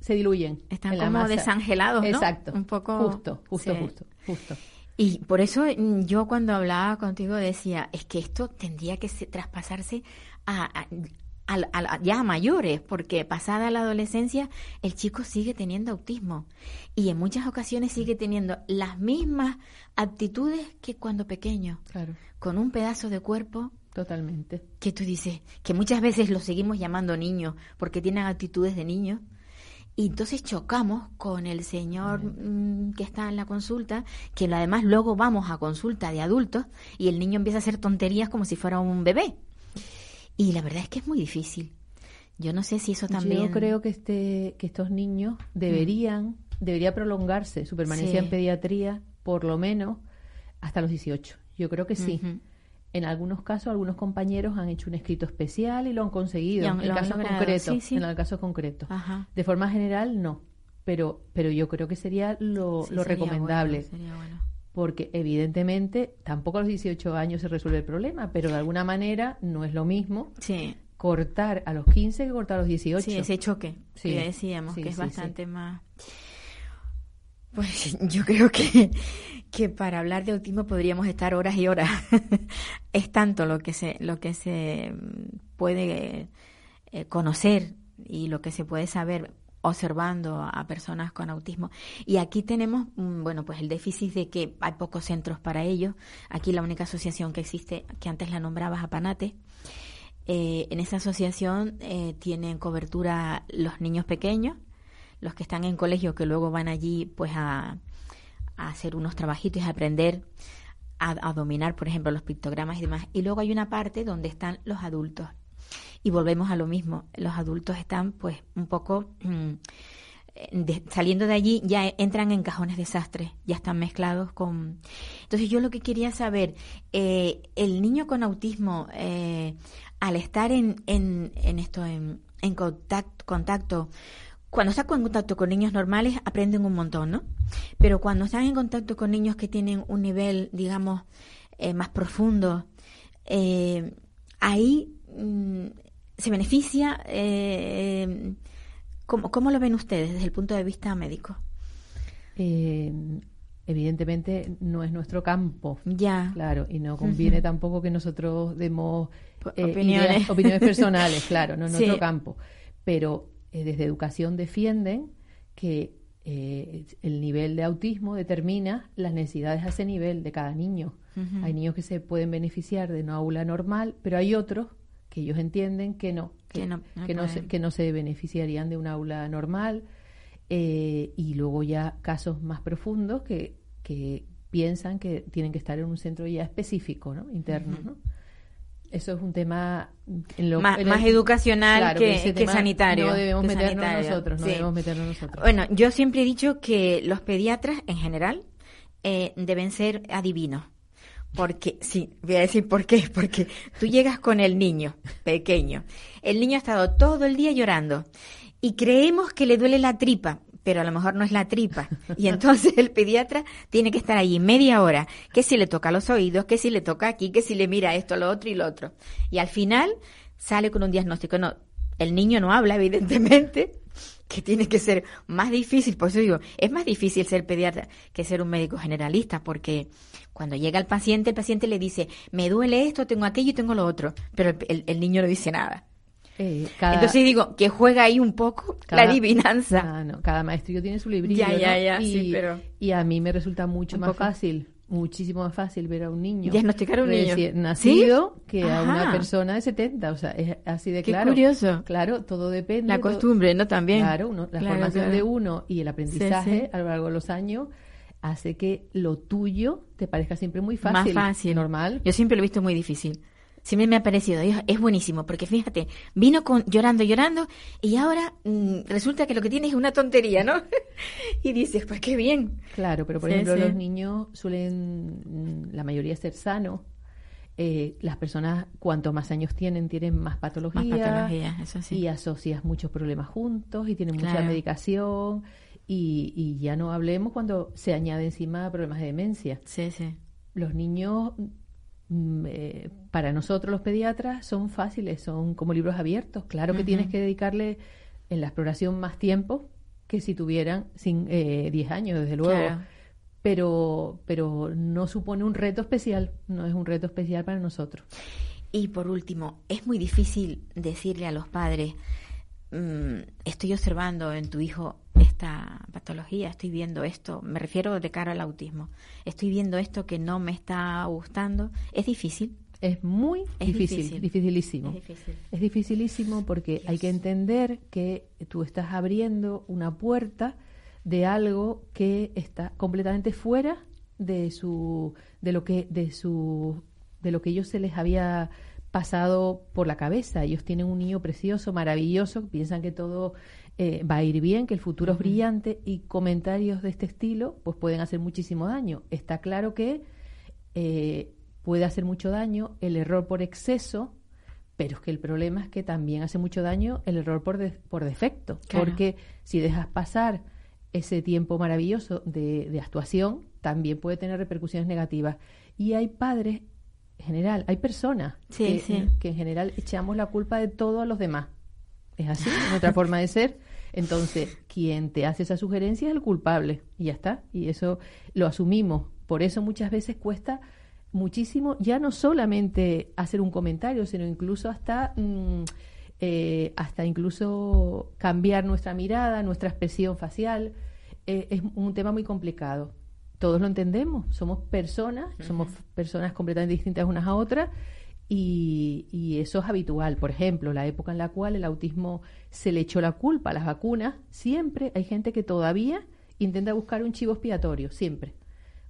se diluyen. Están en como desangelados, ¿no? Exacto. Un poco... Justo, justo, Sí. justo, justo. Y por eso mm, yo cuando hablaba contigo decía, es que esto tendría que se- traspasarse a, a- a- a- ya a mayores, porque pasada la adolescencia el chico sigue teniendo autismo y en muchas ocasiones sigue teniendo las mismas aptitudes que cuando pequeño, Claro, con un pedazo de cuerpo totalmente. que tú dices, que muchas veces lo seguimos llamando niños porque tienen actitudes de niños. Y entonces chocamos con el señor mm, que está en la consulta, que además luego vamos a consulta de adultos y el niño empieza a hacer tonterías como si fuera un bebé. Y la verdad es que es muy difícil. Yo no sé si eso también... Yo creo que este que estos niños deberían debería prolongarse su permanencia Sí. en pediatría por lo menos hasta los 18. Yo creo que sí. En algunos casos, algunos compañeros han hecho un escrito especial y lo han conseguido. En casos concretos. sí, sí. En el caso concreto. Ajá. De forma general, no. Pero, pero yo creo que sería lo, lo sería recomendable. bueno, sería bueno. Porque evidentemente tampoco a los 18 años se resuelve el problema, pero de alguna manera no es lo mismo Sí, cortar a los 15 que cortar a los 18. sí, ese choque Sí, que decíamos, sí, que es bastante más... Pues <laughs> yo creo que, que para hablar de autismo podríamos estar horas y horas. <laughs> es tanto lo que se, lo que se puede eh, conocer y lo que se puede saber observando a personas con autismo. Y aquí tenemos, mm, bueno, pues el déficit de que hay pocos centros para ello. Aquí la única asociación que existe, que antes la nombrabas, Apanate, eh, en esa asociación eh, tienen cobertura los niños pequeños, los que están en colegio, que luego van allí pues a, hacer unos trabajitos y a aprender a dominar, por ejemplo, los pictogramas y demás. Y luego hay una parte donde están los adultos. Y volvemos a lo mismo. Los adultos están pues un poco mm, saliendo de allí, ya entran en cajones desastres, ya están mezclados con... Entonces yo lo que quería saber, eh, el niño con autismo, eh, al estar en, en, en esto, en, en contacto, contacto, cuando está en contacto con niños normales, aprenden un montón, ¿no? Pero cuando están en contacto con niños que tienen un nivel, digamos, eh, más profundo, ahí mm, se beneficia. Eh, ¿cómo, ¿Cómo lo ven ustedes desde el punto de vista médico? Eh, evidentemente no es nuestro campo. Ya. Claro, y no conviene tampoco que nosotros demos eh, opiniones. ideas- opiniones <laughs> personales, claro, no es Sí. nuestro campo. Pero eh, desde educación defienden que eh, el nivel de autismo determina las necesidades a ese nivel de cada niño. Hay niños que se pueden beneficiar de una aula normal, pero hay otros que ellos entienden que no, que, Que no- no que no se, que no se beneficiarían de una aula normal. eh, y luego ya casos más profundos que, que piensan que tienen que estar en un centro ya específico, ¿no? interno. ¿no? Eso es un tema en lo- Más- en más educacional Claro, que- sanitario, No debemos meternos sanitario, nosotros, no sí. debemos meternos nosotros. Bueno, yo siempre he dicho que los pediatras en general eh, deben ser adivinos. Porque, sí, voy a decir por qué. Porque tú llegas con el niño pequeño. El niño ha estado todo el día llorando. Y creemos que le duele la tripa, pero a lo mejor no es la tripa. Y <laughs> entonces el pediatra tiene que estar allí media hora. Que si le toca los oídos, que si le toca aquí, que si le mira esto, lo otro y lo otro. Y al final sale con un diagnóstico. No, el niño no habla, <laughs> evidentemente, que tiene que ser más difícil, por eso digo, es más difícil ser pediatra que ser un médico generalista, porque cuando llega el paciente, el paciente le dice, me duele esto, tengo aquello y tengo lo otro, pero el, el- el niño no dice nada. Eh, cada- Entonces digo, que juega ahí un poco Cada- la adivinanza. Ah, no, cada maestrillo tiene su librillo. Ya, ¿no? y, sí, pero- y a mí me resulta mucho más poco. fácil, muchísimo más fácil ver a un niño. Diagnosticar a un niño. nacido que a una persona de 70. O sea, es así de Qué claro. curioso. Claro, todo depende. La costumbre, ¿no? También. Claro, uno- la Claro, formación claro. de uno y el aprendizaje sí. a lo largo de los años hace que lo tuyo te parezca siempre muy fácil. Más fácil. Normal. Yo siempre lo he visto muy difícil. Siempre me ha parecido, "Dios, es buenísimo, porque fíjate, vino con llorando, llorando, y ahora mm, resulta que lo que tiene es una tontería, ¿no? <laughs> y dices, pues qué bien. Claro, pero por Sí, ejemplo sí. los niños suelen, mm, la mayoría ser sanos. Eh, las personas, cuanto más años tienen, tienen más Más patología. patologías, eso sí. Y asocias muchos problemas juntos y tienen mucha medicación. Y, y ya no hablemos cuando se añade encima problemas de demencia. Sí, sí. Los niños, eh, para nosotros los pediatras, son fáciles, son como libros abiertos. Claro que tienes que dedicarle en la exploración más tiempo que si tuvieran sin, eh, 10 años, desde luego. Claro. Pero, pero no supone un reto especial, no es un reto especial para nosotros. Y por último, es muy difícil decirle a los padres, mm, estoy observando en tu hijo esta patología, estoy viendo esto, me refiero de cara al autismo, estoy viendo esto que no me está gustando. Es difícil. Es muy Es difícil, difícil. dificilísimo. Es difícil. Es dificilísimo porque hay que entender que tú estás abriendo una puerta de algo que está completamente fuera de su de lo que de su de lo que ellos se les había pasado por la cabeza. Ellos tienen un niño precioso, maravilloso, piensan que todo eh, va a ir bien, que el futuro es brillante y comentarios de este estilo pues pueden hacer muchísimo daño. Está claro que eh, puede hacer mucho daño el error por exceso, pero es que el problema es que también hace mucho daño el error por, de- por defecto, Claro. porque si dejas pasar ese tiempo maravilloso de, de actuación, también puede tener repercusiones negativas. Y hay padres, general, hay personas Sí, que, sí. que en general echamos la culpa de todo a los demás. Es así, es nuestra <laughs> forma de ser. Entonces, quien te hace esa sugerencia es el culpable y ya está. Y eso lo asumimos. Por eso muchas veces cuesta muchísimo ya no solamente hacer un comentario, sino incluso hasta mm, eh, hasta incluso cambiar nuestra mirada, nuestra expresión facial. Eh, es un tema muy complicado. Todos lo entendemos, somos personas, somos personas completamente distintas unas a otras y, y eso es habitual. Por ejemplo, la época en la cual el autismo se le echó la culpa a las vacunas, siempre hay gente que todavía intenta buscar un chivo expiatorio, siempre.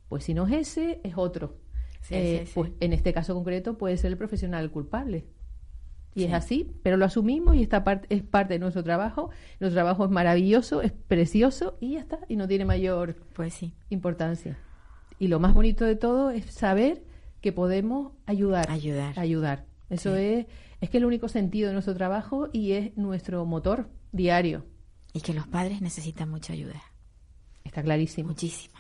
Pues si no es ese, es otro. Sí, Eh, sí, sí. Pues en este caso concreto puede ser el profesional el culpable. Y Sí. es así, pero lo asumimos y esta parte es parte de nuestro trabajo. Nuestro trabajo es maravilloso, es precioso y ya está, y no tiene mayor Pues sí. importancia. Y lo más bonito de todo es saber que podemos ayudar. Ayudar. Ayudar. Eso Sí. es, es que es el único sentido de nuestro trabajo y es nuestro motor diario. Y que los padres necesitan mucha ayuda. Está clarísimo. Muchísima.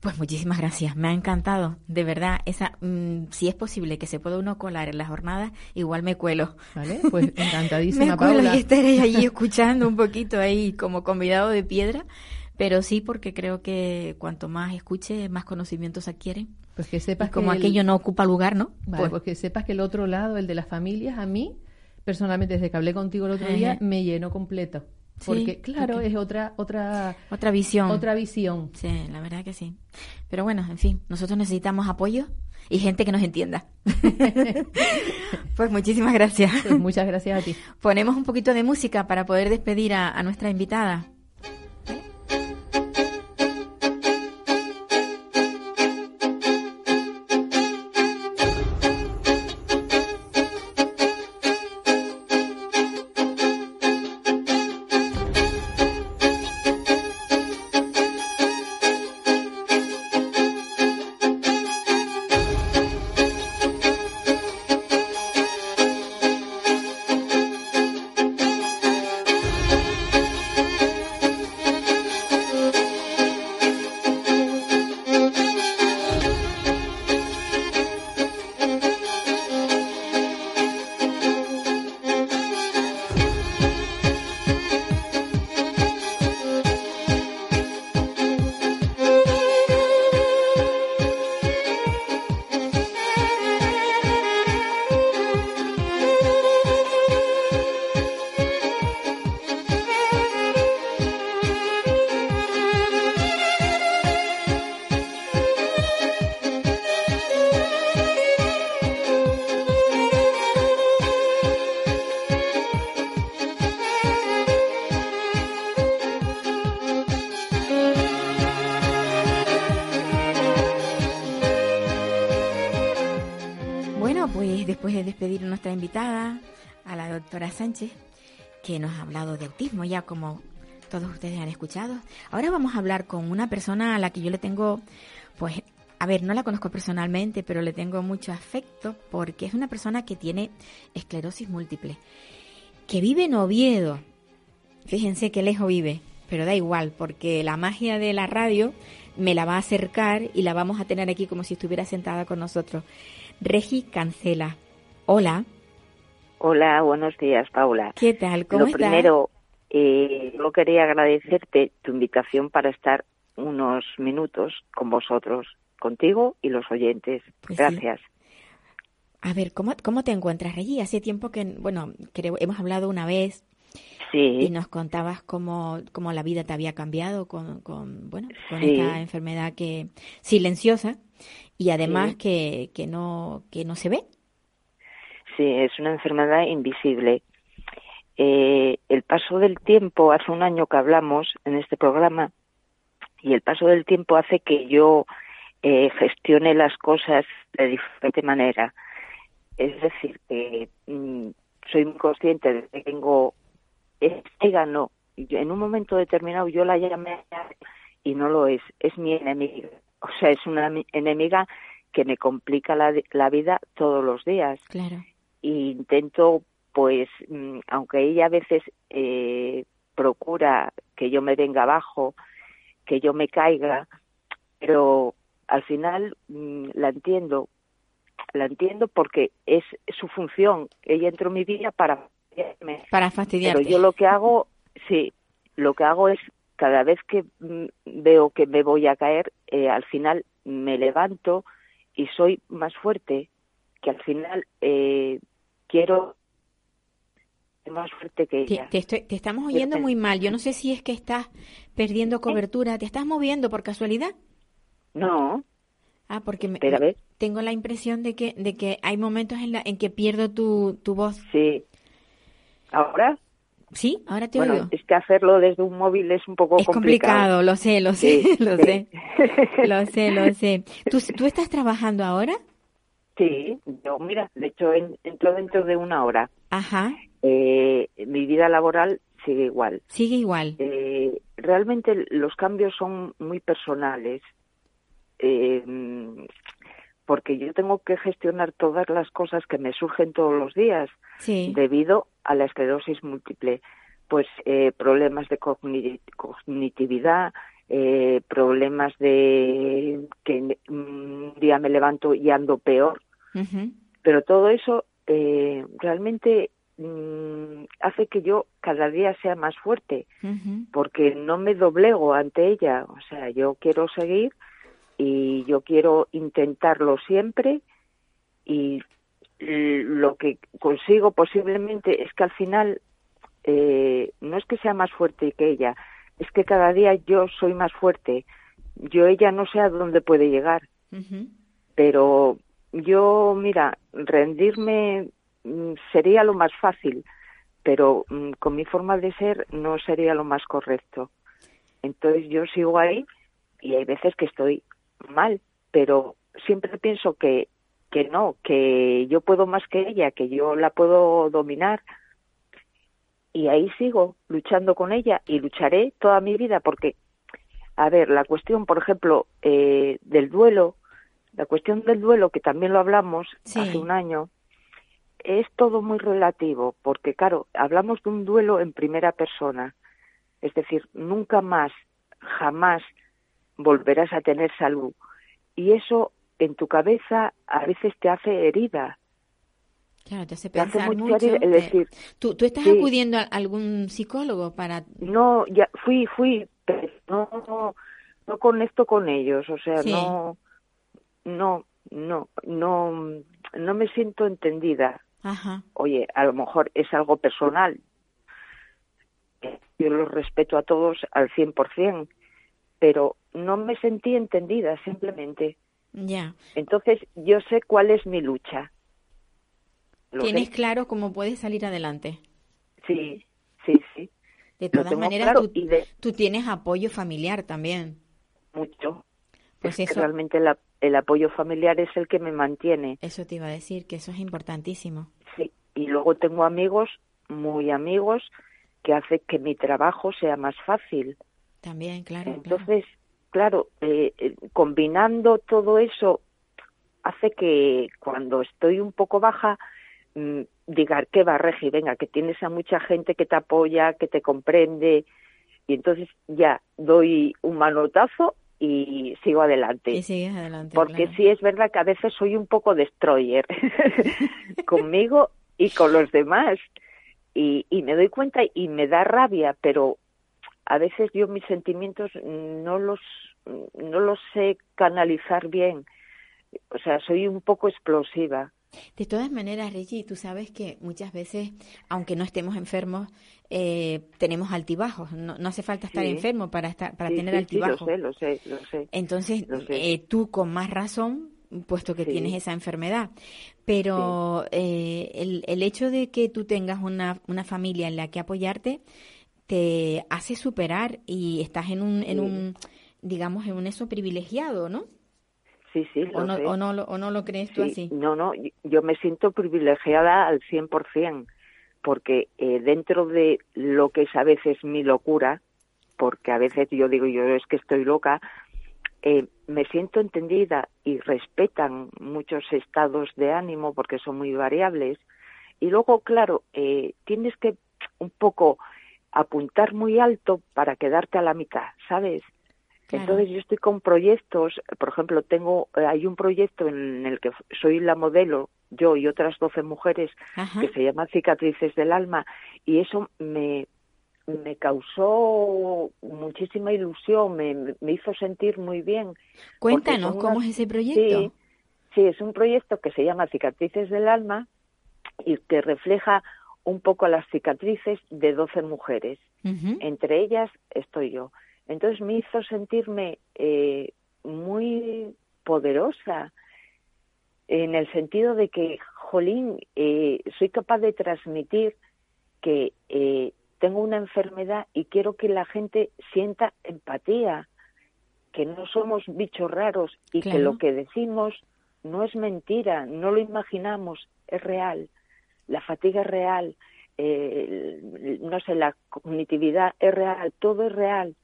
Pues muchísimas gracias, me ha encantado, de verdad, esa, mm, si es posible que se pueda uno colar en la jornada, igual me cuelo. ¿Vale? Pues <laughs> encantadísima, me cuelo Paula. y estaré allí <laughs> escuchando un poquito ahí como convidado de piedra, pero sí porque creo que cuanto más escuche, más conocimientos adquiere. Pues que Y sepas como que el- aquello no ocupa lugar, ¿no? Vale, Pues, pues que sepas que el otro lado, el de las familias, a mí, personalmente, desde que hablé contigo el otro Ajá. día, me llenó completo. Sí, Porque, claro, porque- es otra, otra, otra visión. otra visión. Sí, la verdad que sí. Pero bueno, en fin, nosotros necesitamos apoyo y gente que nos entienda. <laughs> pues muchísimas gracias. Pues muchas gracias a ti. Ponemos un poquito de música para poder despedir a, a nuestra invitada. Doctora Sánchez, que nos ha hablado de autismo, ya como todos ustedes han escuchado. Ahora vamos a hablar con una persona a la que yo le tengo, pues, a ver, no la conozco personalmente, pero le tengo mucho afecto porque es una persona que tiene esclerosis múltiple, que vive en Oviedo. Fíjense qué lejos vive, pero da igual, porque la magia de la radio me la va a acercar y la vamos a tener aquí como si estuviera sentada con nosotros. Regi Cancela. Hola. Hola, buenos días, Paula. ¿Qué tal? ¿Cómo Lo primero, eh, yo quería agradecerte tu invitación para estar unos minutos con vosotros, contigo y los oyentes. Pues sí. Gracias. A ver, ¿cómo, ¿cómo te encuentras, Regi? Hace tiempo que, bueno, creo, hemos hablado una vez Sí, y nos contabas cómo, cómo la vida te había cambiado con, con bueno, con Sí. esta enfermedad que silenciosa y además Sí. que, que no que no se ve. Sí, es una enfermedad invisible. Eh, el paso del tiempo, hace un año que hablamos en este programa, y el paso del tiempo hace que yo eh, gestione las cosas de diferente manera. Es decir, que mm, soy muy consciente de que tengo no. Yo- En un momento determinado yo la llamé y no lo es, es mi enemiga. O sea, es una mi- enemiga que me complica la, la vida todos los días Claro. Intento, pues, mm, aunque ella a veces eh, procura que yo me venga abajo, que yo me caiga, pero al final mm, la entiendo, la entiendo porque es su función. Ella entró en mi vida para fastidiarme. Para pero yo lo que hago, sí, lo que hago es cada vez que mm, veo que me voy a caer, eh, al final me levanto y soy más fuerte, que al final eh, quiero más fuerte que Te, ella. te estoy- te estamos oyendo muy mal. Yo no sé si es que estás perdiendo cobertura. ¿Te estás moviendo por casualidad? No, Ah, porque me- tengo la impresión de que, de que hay momentos en, la, en que pierdo tu, tu voz. sí. ¿Ahora? ¿Sí? Ahora te bueno, oigo. es que hacerlo desde un móvil es un poco Es complicado, lo sé, lo sé, Sí, <laughs> lo sí. sé, lo sé, lo sé. ¿Tú, ¿Tú estás trabajando ahora? Sí, yo, mira, de hecho, en- entro dentro de una hora. Ajá, Eh, mi vida laboral sigue igual. sigue igual. Eh, realmente los cambios son muy personales, eh, porque yo tengo que gestionar todas las cosas que me surgen todos los días Sí, debido a la esclerosis múltiple. Pues eh, problemas de cogni- cognitividad, eh, problemas de que un día me levanto y ando peor, pero todo eso eh, realmente mm, hace que yo cada día sea más fuerte porque no me doblego ante ella. O sea, yo quiero seguir y yo quiero intentarlo siempre y lo que consigo posiblemente es que al final eh, no es que sea más fuerte que ella, es que cada día yo soy más fuerte. Yo ella no sé a dónde puede llegar, pero yo, mira, rendirme mm, sería lo más fácil, pero mm, con mi forma de ser no sería lo más correcto. Entonces yo sigo ahí y hay veces que estoy mal, pero siempre pienso que que no, que yo puedo más que ella, que yo la puedo dominar. Y ahí sigo luchando con ella y lucharé toda mi vida porque, a ver, la cuestión, por ejemplo, eh, del duelo, la cuestión del duelo, que también lo hablamos Sí. hace un año, es todo muy relativo, porque claro, hablamos de un duelo en primera persona, es decir, nunca más, jamás volverás a tener salud. Y eso en tu cabeza a veces te hace herida, Claro, te hace te hace pensar mucho mucho. herida, es te- decir, ¿Tú, ¿Tú estás sí. acudiendo a algún psicólogo para...? no, ya fui, fui, pero no, no, no conecto con ellos, o sea, Sí. no, no, no, no, no me siento entendida. Ajá, Oye, a lo mejor es algo personal. Yo los respeto a todos al 100%, pero no me sentí entendida simplemente. ya. Entonces, yo sé cuál es mi lucha. Lo Tienes sé. claro cómo puedes salir adelante. Sí, sí, sí, De todas maneras, claro tú, de- tú tienes apoyo familiar también. mucho. Pues Es que eso, realmente la- el apoyo familiar es el que me mantiene. eso te iba a decir, que eso es importantísimo. luego tengo amigos, muy amigos, que hace que mi trabajo sea más fácil. También, claro. Entonces, claro, eh, eh, combinando todo eso hace que cuando estoy un poco baja mm, diga que va Regi, venga, que tienes a mucha gente que te apoya, que te comprende y entonces ya doy un manotazo y sigo adelante. Y sigues adelante. Porque claro. sí es verdad que a veces soy un poco destroyer <laughs> conmigo y con los demás. Y, y me doy cuenta y me da rabia, pero a veces yo mis sentimientos no los no los sé canalizar bien. O sea, soy un poco explosiva. De todas maneras, Reggie, tú sabes que muchas veces, aunque no estemos enfermos, eh, tenemos altibajos. No, no hace falta estar Sí. enfermo para estar, para Sí, tener sí, sí, lo altibajos. sé, lo sé, lo sé. Entonces, Lo sé. eh, tú con más razón, puesto que tienes esa enfermedad. Pero eh, el, el hecho de que tú tengas una, una familia en la que apoyarte te hace superar y estás en un, en un digamos, en un eso privilegiado, ¿no? Sí, sí, lo ¿O no, sé. o no, lo, o no lo crees tú Sí, así? No, no, yo- yo me siento privilegiada al 100%, porque eh, dentro de lo que es a veces mi locura, porque a veces yo digo, yo es que estoy loca, eh, me siento entendida y respetan muchos estados de ánimo porque son muy variables. Y luego, claro, eh, tienes que un poco apuntar muy alto para quedarte a la mitad, ¿sabes? Claro. Entonces yo estoy con proyectos, por ejemplo, tengo eh, hay un proyecto en el que soy la modelo, yo y otras 12 mujeres, Ajá. que se llama Cicatrices del Alma, y eso me, me causó muchísima ilusión, me, me hizo sentir muy bien. Cuéntanos, ¿cómo es ese proyecto? Sí, sí, es un proyecto que se llama Cicatrices del Alma y que refleja un poco las cicatrices de 12 mujeres. Entre ellas estoy yo. Entonces me hizo sentirme eh, muy poderosa en el sentido de que, jolín, eh, soy capaz de transmitir que eh, tengo una enfermedad y quiero que la gente sienta empatía, que no somos bichos raros y que lo que decimos no es mentira, no lo imaginamos, es real. La fatiga es real, eh, no sé, la cognitividad es real, todo es real.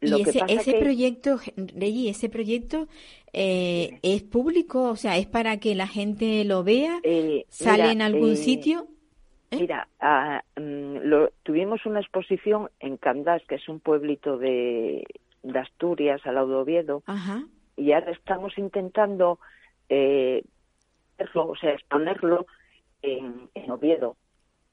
Lo y que ese, pasa ese que- proyecto, Reggie, ese proyecto eh, es público, o sea, es para que la gente lo vea, eh, sale mira, en algún eh, sitio. ¿Eh? Mira, ah, mm, lo- tuvimos una exposición en Candás, que es un pueblito de, de Asturias, al lado de Oviedo, Ajá. y ahora estamos intentando eh, hacerlo, o sea, exponerlo en, en Oviedo,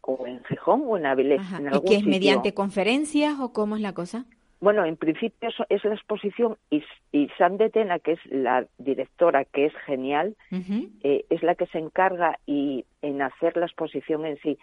o en Gijón, o en Avilés, en ¿Y algún que es sitio. mediante conferencias o cómo es la cosa? Bueno, en principio es la exposición y, y Sam de Tena, que es la directora, que es genial, eh, es la que se encarga y en hacer la exposición en sí.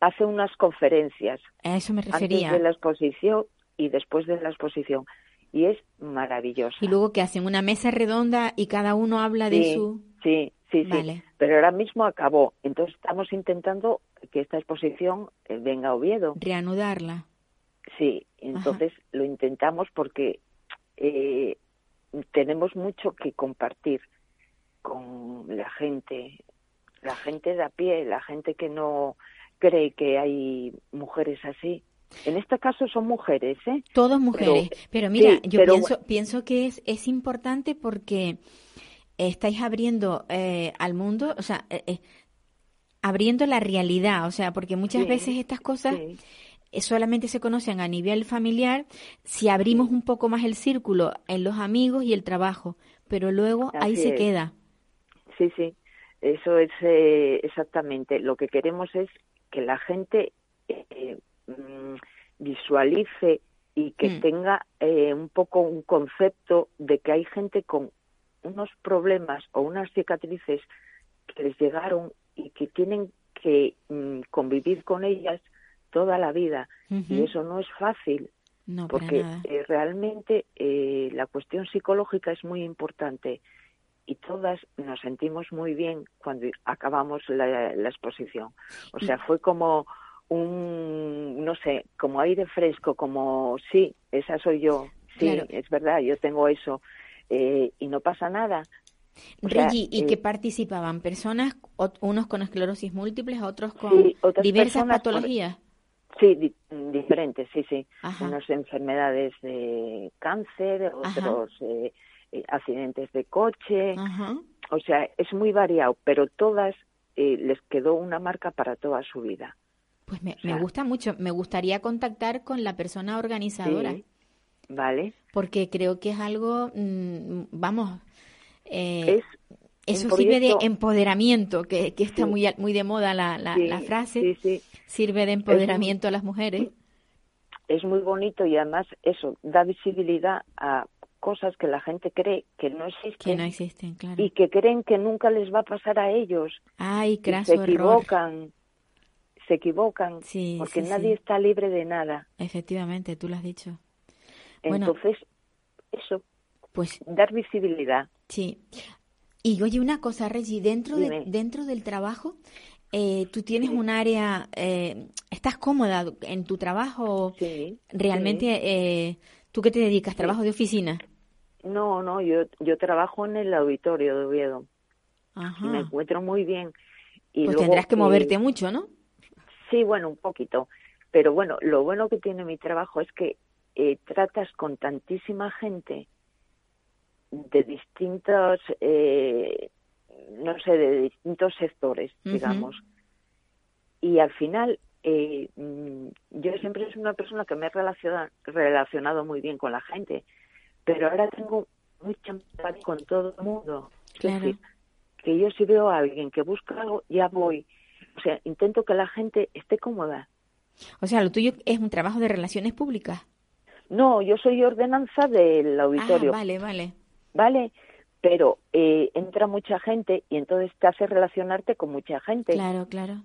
Hace unas conferencias A eso me antes refería. de la exposición y después de la exposición y es maravillosa. Y luego que hacen una mesa redonda y cada uno habla de su... sí, sí, sí. Pero ahora mismo acabó. Entonces estamos intentando que esta exposición eh, venga a Oviedo. reanudarla. Sí, entonces lo intentamos porque eh, tenemos mucho que compartir con la gente, la gente de a pie, la gente que no cree que hay mujeres así. En este caso son mujeres, ¿eh? Todos mujeres. Pero, mira, sí, yo pero- pienso, pienso que es, es importante porque estáis abriendo eh, al mundo, o sea, eh, eh, abriendo la realidad, o sea, porque muchas Sí, veces estas cosas Sí, solamente se conocen a nivel familiar si abrimos un poco más el círculo en los amigos y el trabajo, pero luego ahí se queda. sí, sí. Eso es eh, exactamente. Lo que queremos es que la gente eh, mm, visualice y que Mm. tenga eh, un poco un concepto de que hay gente con unos problemas o unas cicatrices que les llegaron y que tienen que mm, convivir con ellas toda la vida. Y eso no es fácil, No, porque eh, realmente eh, la cuestión psicológica es muy importante y todas nos sentimos muy bien cuando acabamos la, la exposición. O sea, fue como un, no sé, como aire fresco, como, sí, esa soy yo, sí, Claro. es verdad, yo tengo eso, eh, y no pasa nada. O ¿y qué eh, participaban? ¿Personas, unos con esclerosis múltiples, otros con diversas patologías? Sí, diferentes, sí, sí. Unas enfermedades de cáncer, otros eh, eh, accidentes de coche. O sea, es muy variado, pero todas les quedó una marca para toda su vida. Pues me, gusta mucho. Me gustaría contactar con la persona organizadora. vale. Porque creo que es algo, mm, vamos, eh, eso sirve de empoderamiento, que, que está muy, muy de moda la, la, frase. Sirve de empoderamiento a las mujeres. Es muy bonito y además eso da visibilidad a cosas que la gente cree que no existen. Que no existen, claro. Y que creen que nunca les va a pasar a ellos. Ay, se equivocan. Se equivocan. porque nadie está libre de nada. Efectivamente, tú lo has dicho. Entonces, eso. Pues dar visibilidad. Sí. Y oye, una cosa, Reggie, dentro, de, dentro del trabajo, eh, tú tienes un área, eh, ¿estás cómoda en tu trabajo? Sí. ¿Realmente eh, tú qué te dedicas? ¿Trabajo de oficina? No, no, yo, yo trabajo en el auditorio de Oviedo. Ajá. Me encuentro muy bien. Y pues tendrás que moverte mucho, ¿no? Sí, bueno, un poquito. Pero bueno, lo bueno que tiene mi trabajo es que tratas con tantísima gente de distintos, eh, no sé, de distintos sectores, digamos. Y al final, eh, mm, yo siempre soy una persona que me he relacionado, relacionado muy bien con la gente, pero ahora tengo mucha empatía con todo el mundo. Claro. Es decir, que yo si veo a alguien que busca algo, ya voy. O sea, intento que la gente esté cómoda. O sea, lo tuyo es un trabajo de relaciones públicas. No, yo soy ordenanza del auditorio. Ah, vale, vale. ¿Vale? Pero eh, entra mucha gente y entonces te hace relacionarte con mucha gente. Claro, claro.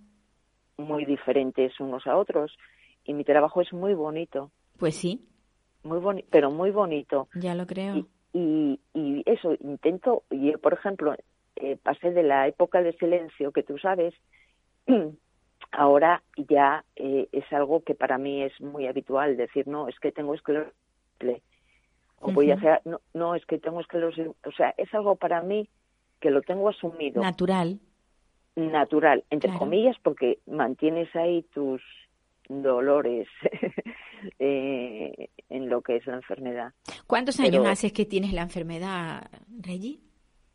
Muy diferentes unos a otros. Y mi trabajo es muy bonito. Pues sí. Muy bonito, pero muy bonito. Ya lo creo. Y, y, eso, intento, y por ejemplo, eh, pasé de la época de silencio, que tú sabes, <clears throat> ahora ya eh, es algo que para mí es muy habitual, decir, no, es que tengo esclerosis o voy a hacer, no, no, es que tengo esclerosis, o sea, es algo para mí que lo tengo asumido. Natural. Natural, entre comillas, porque mantienes ahí tus dolores <laughs> eh, en lo que es la enfermedad. ¿Cuántos años haces que tienes la enfermedad, Reggie?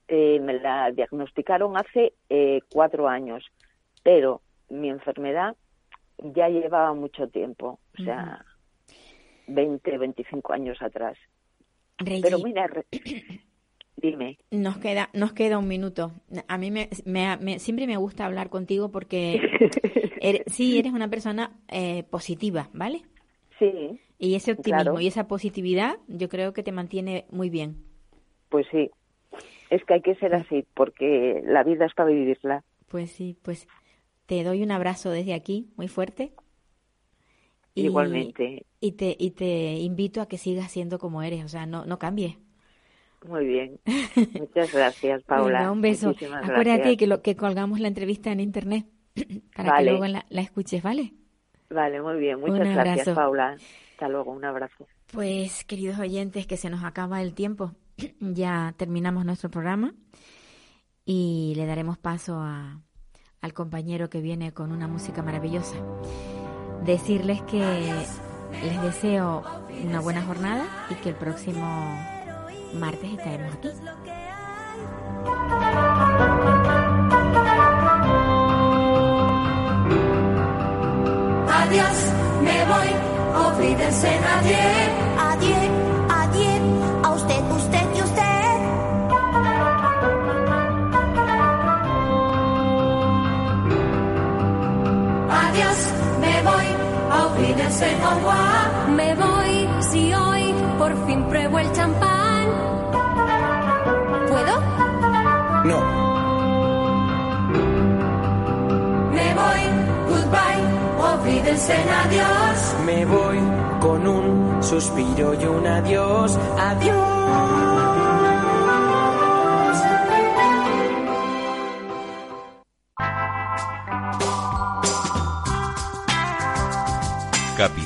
Eh, me la diagnosticaron hace eh, cuatro años, pero mi enfermedad ya llevaba mucho tiempo, o sea, 20, 25 años atrás. Pero mira, <coughs> dime. Nos queda, nos queda un minuto. A mí me, siempre me gusta hablar contigo porque <laughs> sí, eres una persona eh, positiva, ¿vale? Sí. Y ese optimismo y esa positividad yo creo que te mantiene muy bien. Pues sí, es que hay que ser así porque la vida es para vivirla. Pues sí, pues te doy un abrazo desde aquí, muy fuerte. Igualmente. Y te, y te invito a que sigas siendo como eres, o sea, no, no cambies. Muy bien. <laughs> Muchas gracias, Paula. un beso. Acuérdate que, lo, que colgamos la entrevista en internet <clears throat> para que luego la, escuches, ¿vale? Vale, muy bien. Muchas gracias, Paula. Hasta luego, un abrazo. Pues, queridos oyentes, que se nos acaba el tiempo. <clears throat> ya terminamos nuestro programa y le daremos paso a, al compañero que viene con una música maravillosa decirles que les deseo una buena jornada y que el próximo martes estaremos aquí. Adiós, me voy, olvídense nadie. Me voy si hoy por fin pruebo el champán. ¿Puedo? No. Me voy, goodbye, olvídense en adiós. Me voy con un suspiro y un adiós. Adiós.